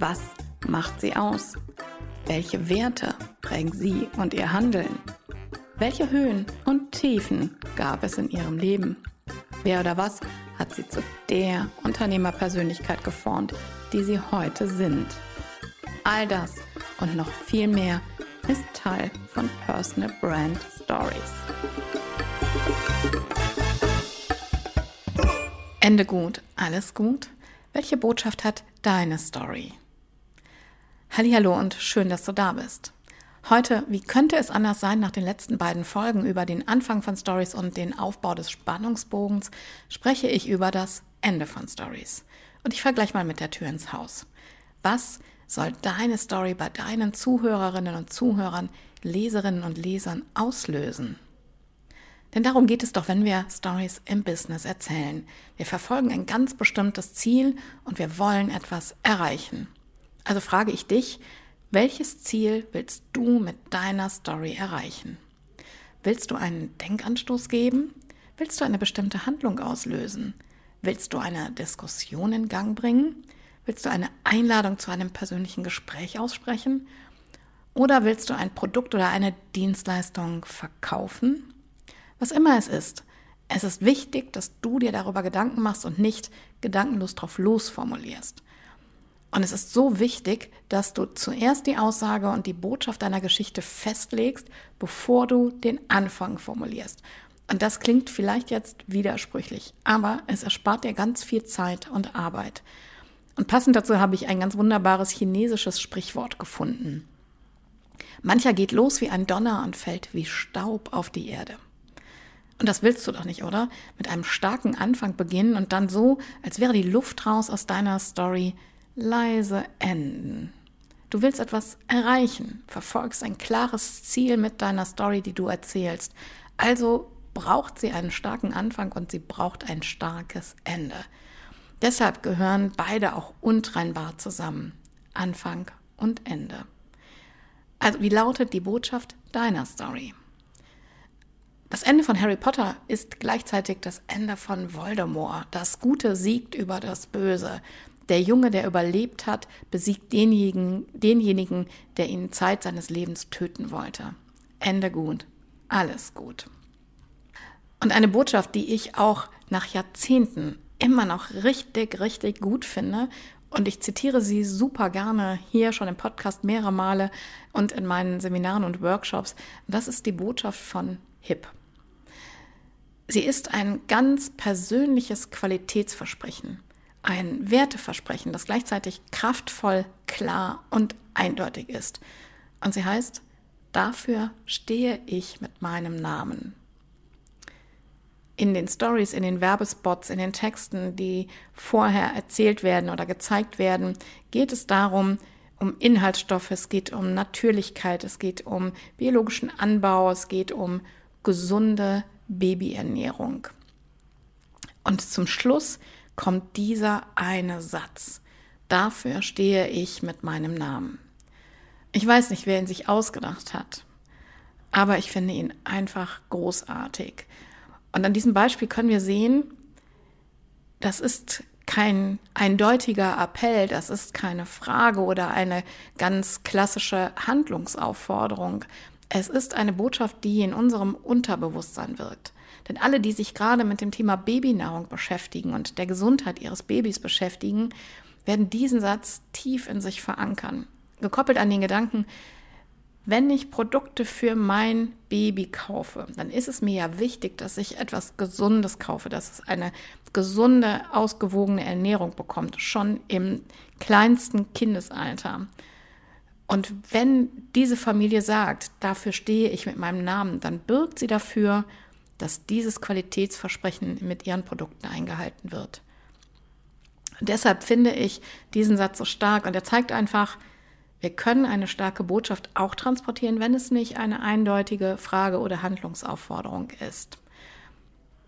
Was macht sie aus? Welche Werte prägen sie und ihr Handeln? Welche Höhen und Tiefen gab es in ihrem Leben? Wer oder was hat sie zu der Unternehmerpersönlichkeit geformt, die sie heute sind? All das und noch viel mehr ist Teil von Personal Brand Stories. Ende gut, alles gut. Welche Botschaft hat deine Story? Hallo und schön, dass du da bist. Heute, wie könnte es anders sein, nach den letzten beiden Folgen über den Anfang von Stories und den Aufbau des Spannungsbogens, spreche ich über das Ende von Stories. Und ich vergleiche mal mit der Tür ins Haus. Was soll deine Story bei deinen Zuhörerinnen und Zuhörern, Leserinnen und Lesern auslösen? Denn darum geht es doch, wenn wir Stories im Business erzählen. Wir verfolgen ein ganz bestimmtes Ziel und wir wollen etwas erreichen. Also frage ich dich, welches Ziel willst du mit deiner Story erreichen? Willst du einen Denkanstoß geben? Willst du eine bestimmte Handlung auslösen? Willst du eine Diskussion in Gang bringen? Willst du eine Einladung zu einem persönlichen Gespräch aussprechen? Oder willst du ein Produkt oder eine Dienstleistung verkaufen? Was immer es ist, es ist wichtig, dass du dir darüber Gedanken machst und nicht gedankenlos drauf losformulierst. Und es ist so wichtig, dass du zuerst die Aussage und die Botschaft deiner Geschichte festlegst, bevor du den Anfang formulierst. Und das klingt vielleicht jetzt widersprüchlich, aber es erspart dir ganz viel Zeit und Arbeit. Und passend dazu habe ich ein ganz wunderbares chinesisches Sprichwort gefunden. Mancher geht los wie ein Donner und fällt wie Staub auf die Erde. Und das willst du doch nicht, oder? Mit einem starken Anfang beginnen und dann so, als wäre die Luft raus aus deiner Story, leise enden. Du willst etwas erreichen, verfolgst ein klares Ziel mit deiner Story, die du erzählst. Also braucht sie einen starken Anfang und sie braucht ein starkes Ende. Deshalb gehören beide auch untrennbar zusammen. Anfang und Ende. Also wie lautet die Botschaft deiner Story? Das Ende von Harry Potter ist gleichzeitig das Ende von Voldemort. Das Gute siegt über das Böse. Der Junge, der überlebt hat, besiegt denjenigen, denjenigen, der ihn Zeit seines Lebens töten wollte. Ende gut. Alles gut. Und eine Botschaft, die ich auch nach Jahrzehnten immer noch richtig, richtig gut finde. Und ich zitiere sie super gerne hier schon im Podcast mehrere Male und in meinen Seminaren und Workshops. Das ist die Botschaft von HIP. Sie ist ein ganz persönliches Qualitätsversprechen, ein Werteversprechen, das gleichzeitig kraftvoll, klar und eindeutig ist. Und sie heißt, dafür stehe ich mit meinem Namen. In den Stories, in den Werbespots, in den Texten, die vorher erzählt werden oder gezeigt werden, geht es darum, um Inhaltsstoffe, es geht um Natürlichkeit, es geht um biologischen Anbau, es geht um gesunde Babyernährung. Und zum Schluss kommt dieser eine Satz. Dafür stehe ich mit meinem Namen. Ich weiß nicht, wer ihn sich ausgedacht hat, aber ich finde ihn einfach großartig. Und an diesem Beispiel können wir sehen, das ist kein eindeutiger Appell, das ist keine Frage oder eine ganz klassische Handlungsaufforderung, es ist eine Botschaft, die in unserem Unterbewusstsein wirkt. Denn alle, die sich gerade mit dem Thema Babynahrung beschäftigen und der Gesundheit ihres Babys beschäftigen, werden diesen Satz tief in sich verankern. Gekoppelt an den Gedanken, wenn ich Produkte für mein Baby kaufe, dann ist es mir ja wichtig, dass ich etwas Gesundes kaufe, dass es eine gesunde, ausgewogene Ernährung bekommt, schon im kleinsten Kindesalter. Und wenn diese Familie sagt, dafür stehe ich mit meinem Namen, dann birgt sie dafür, dass dieses Qualitätsversprechen mit ihren Produkten eingehalten wird. Und deshalb finde ich diesen Satz so stark und er zeigt einfach, wir können eine starke Botschaft auch transportieren, wenn es nicht eine eindeutige Frage oder Handlungsaufforderung ist.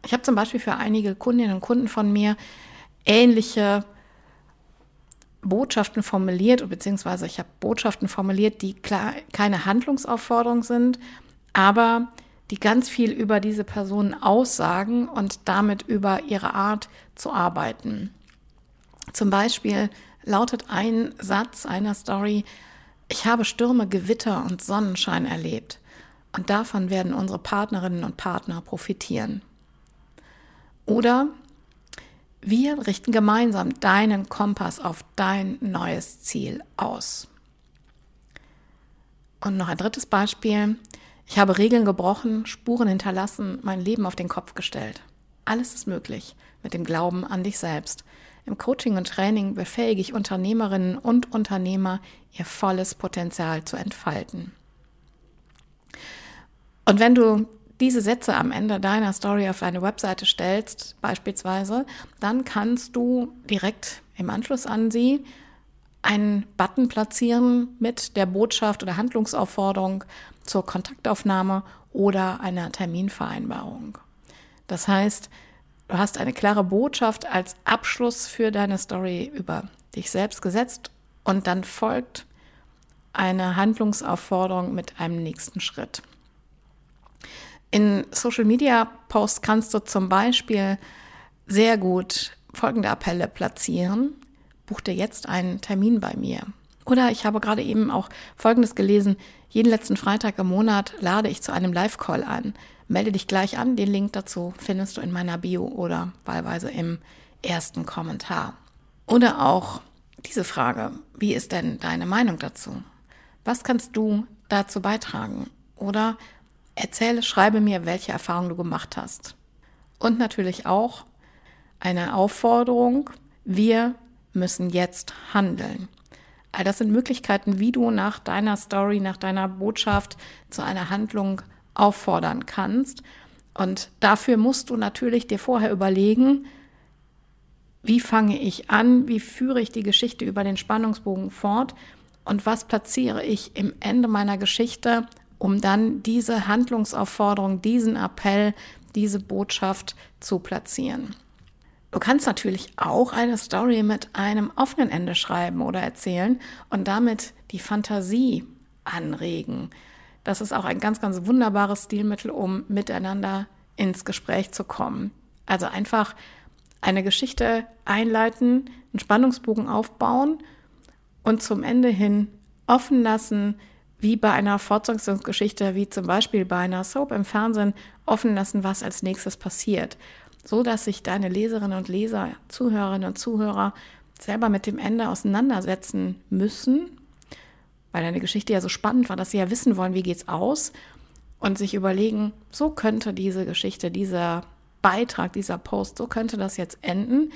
Ich habe zum Beispiel für einige Kundinnen und Kunden von mir ähnliche Botschaften formuliert, beziehungsweise ich habe Botschaften formuliert, die klar keine Handlungsaufforderung sind, aber die ganz viel über diese Person aussagen und damit über ihre Art zu arbeiten. Zum Beispiel lautet ein Satz einer Story, ich habe Stürme, Gewitter und Sonnenschein erlebt und davon werden unsere Partnerinnen und Partner profitieren. Oder wir richten gemeinsam deinen Kompass auf dein neues Ziel aus. Und noch ein drittes Beispiel. Ich habe Regeln gebrochen, Spuren hinterlassen, mein Leben auf den Kopf gestellt. Alles ist möglich mit dem Glauben an dich selbst. Im Coaching und Training befähige ich Unternehmerinnen und Unternehmer, ihr volles Potenzial zu entfalten. Und wenn du diese Sätze am Ende deiner Story auf eine Webseite stellst, beispielsweise, dann kannst du direkt im Anschluss an sie einen Button platzieren mit der Botschaft oder Handlungsaufforderung zur Kontaktaufnahme oder einer Terminvereinbarung. Das heißt, du hast eine klare Botschaft als Abschluss für deine Story über dich selbst gesetzt und dann folgt eine Handlungsaufforderung mit einem nächsten Schritt. In Social Media Posts kannst du zum Beispiel sehr gut folgende Appelle platzieren. Buch dir jetzt einen Termin bei mir. Oder ich habe gerade eben auch Folgendes gelesen. Jeden letzten Freitag im Monat lade ich zu einem Live-Call an. Melde dich gleich an. Den Link dazu findest du in meiner Bio oder wahlweise im ersten Kommentar. Oder auch diese Frage. Wie ist denn deine Meinung dazu? Was kannst du dazu beitragen? Oder Erzähle, schreibe mir, welche Erfahrungen du gemacht hast. Und natürlich auch eine Aufforderung, wir müssen jetzt handeln. All das sind Möglichkeiten, wie du nach deiner Story, nach deiner Botschaft zu einer Handlung auffordern kannst. Und dafür musst du natürlich dir vorher überlegen, wie fange ich an, wie führe ich die Geschichte über den Spannungsbogen fort und was platziere ich im Ende meiner Geschichte um dann diese Handlungsaufforderung, diesen Appell, diese Botschaft zu platzieren. Du kannst natürlich auch eine Story mit einem offenen Ende schreiben oder erzählen und damit die Fantasie anregen. Das ist auch ein ganz, ganz wunderbares Stilmittel, um miteinander ins Gespräch zu kommen. Also einfach eine Geschichte einleiten, einen Spannungsbogen aufbauen und zum Ende hin offen lassen, wie bei einer Fortsetzungsgeschichte, wie zum Beispiel bei einer Soap im Fernsehen, offen lassen, was als nächstes passiert. So dass sich deine Leserinnen und Leser, Zuhörerinnen und Zuhörer selber mit dem Ende auseinandersetzen müssen, weil deine Geschichte ja so spannend war, dass sie ja wissen wollen, wie geht's aus und sich überlegen, so könnte diese Geschichte, dieser Beitrag, dieser Post, so könnte das jetzt enden.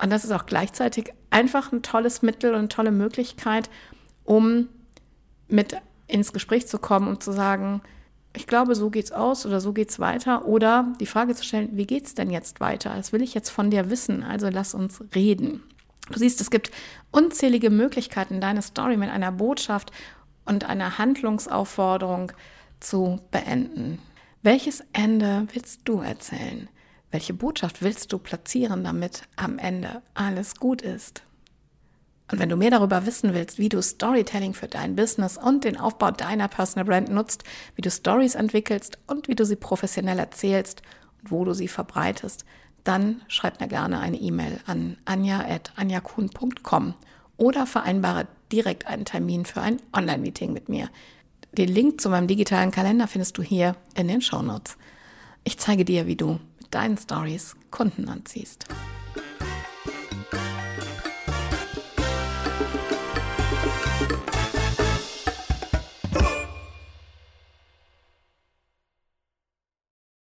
Und das ist auch gleichzeitig einfach ein tolles Mittel und eine tolle Möglichkeit, um mit ins Gespräch zu kommen und zu sagen, ich glaube, so geht's aus oder so geht's weiter. Oder die Frage zu stellen, wie geht's denn jetzt weiter? Das will ich jetzt von dir wissen, also lass uns reden. Du siehst, es gibt unzählige Möglichkeiten, deine Story mit einer Botschaft und einer Handlungsaufforderung zu beenden. Welches Ende willst du erzählen? Welche Botschaft willst du platzieren, damit am Ende alles gut ist? Und wenn du mehr darüber wissen willst, wie du Storytelling für dein Business und den Aufbau deiner Personal Brand nutzt, wie du Stories entwickelst und wie du sie professionell erzählst und wo du sie verbreitest, dann schreib mir gerne eine E-Mail an anja.anjakun.com oder vereinbare direkt einen Termin für ein Online-Meeting mit mir. Den Link zu meinem digitalen Kalender findest du hier in den Show Notes. Ich zeige dir, wie du mit deinen Stories Kunden anziehst.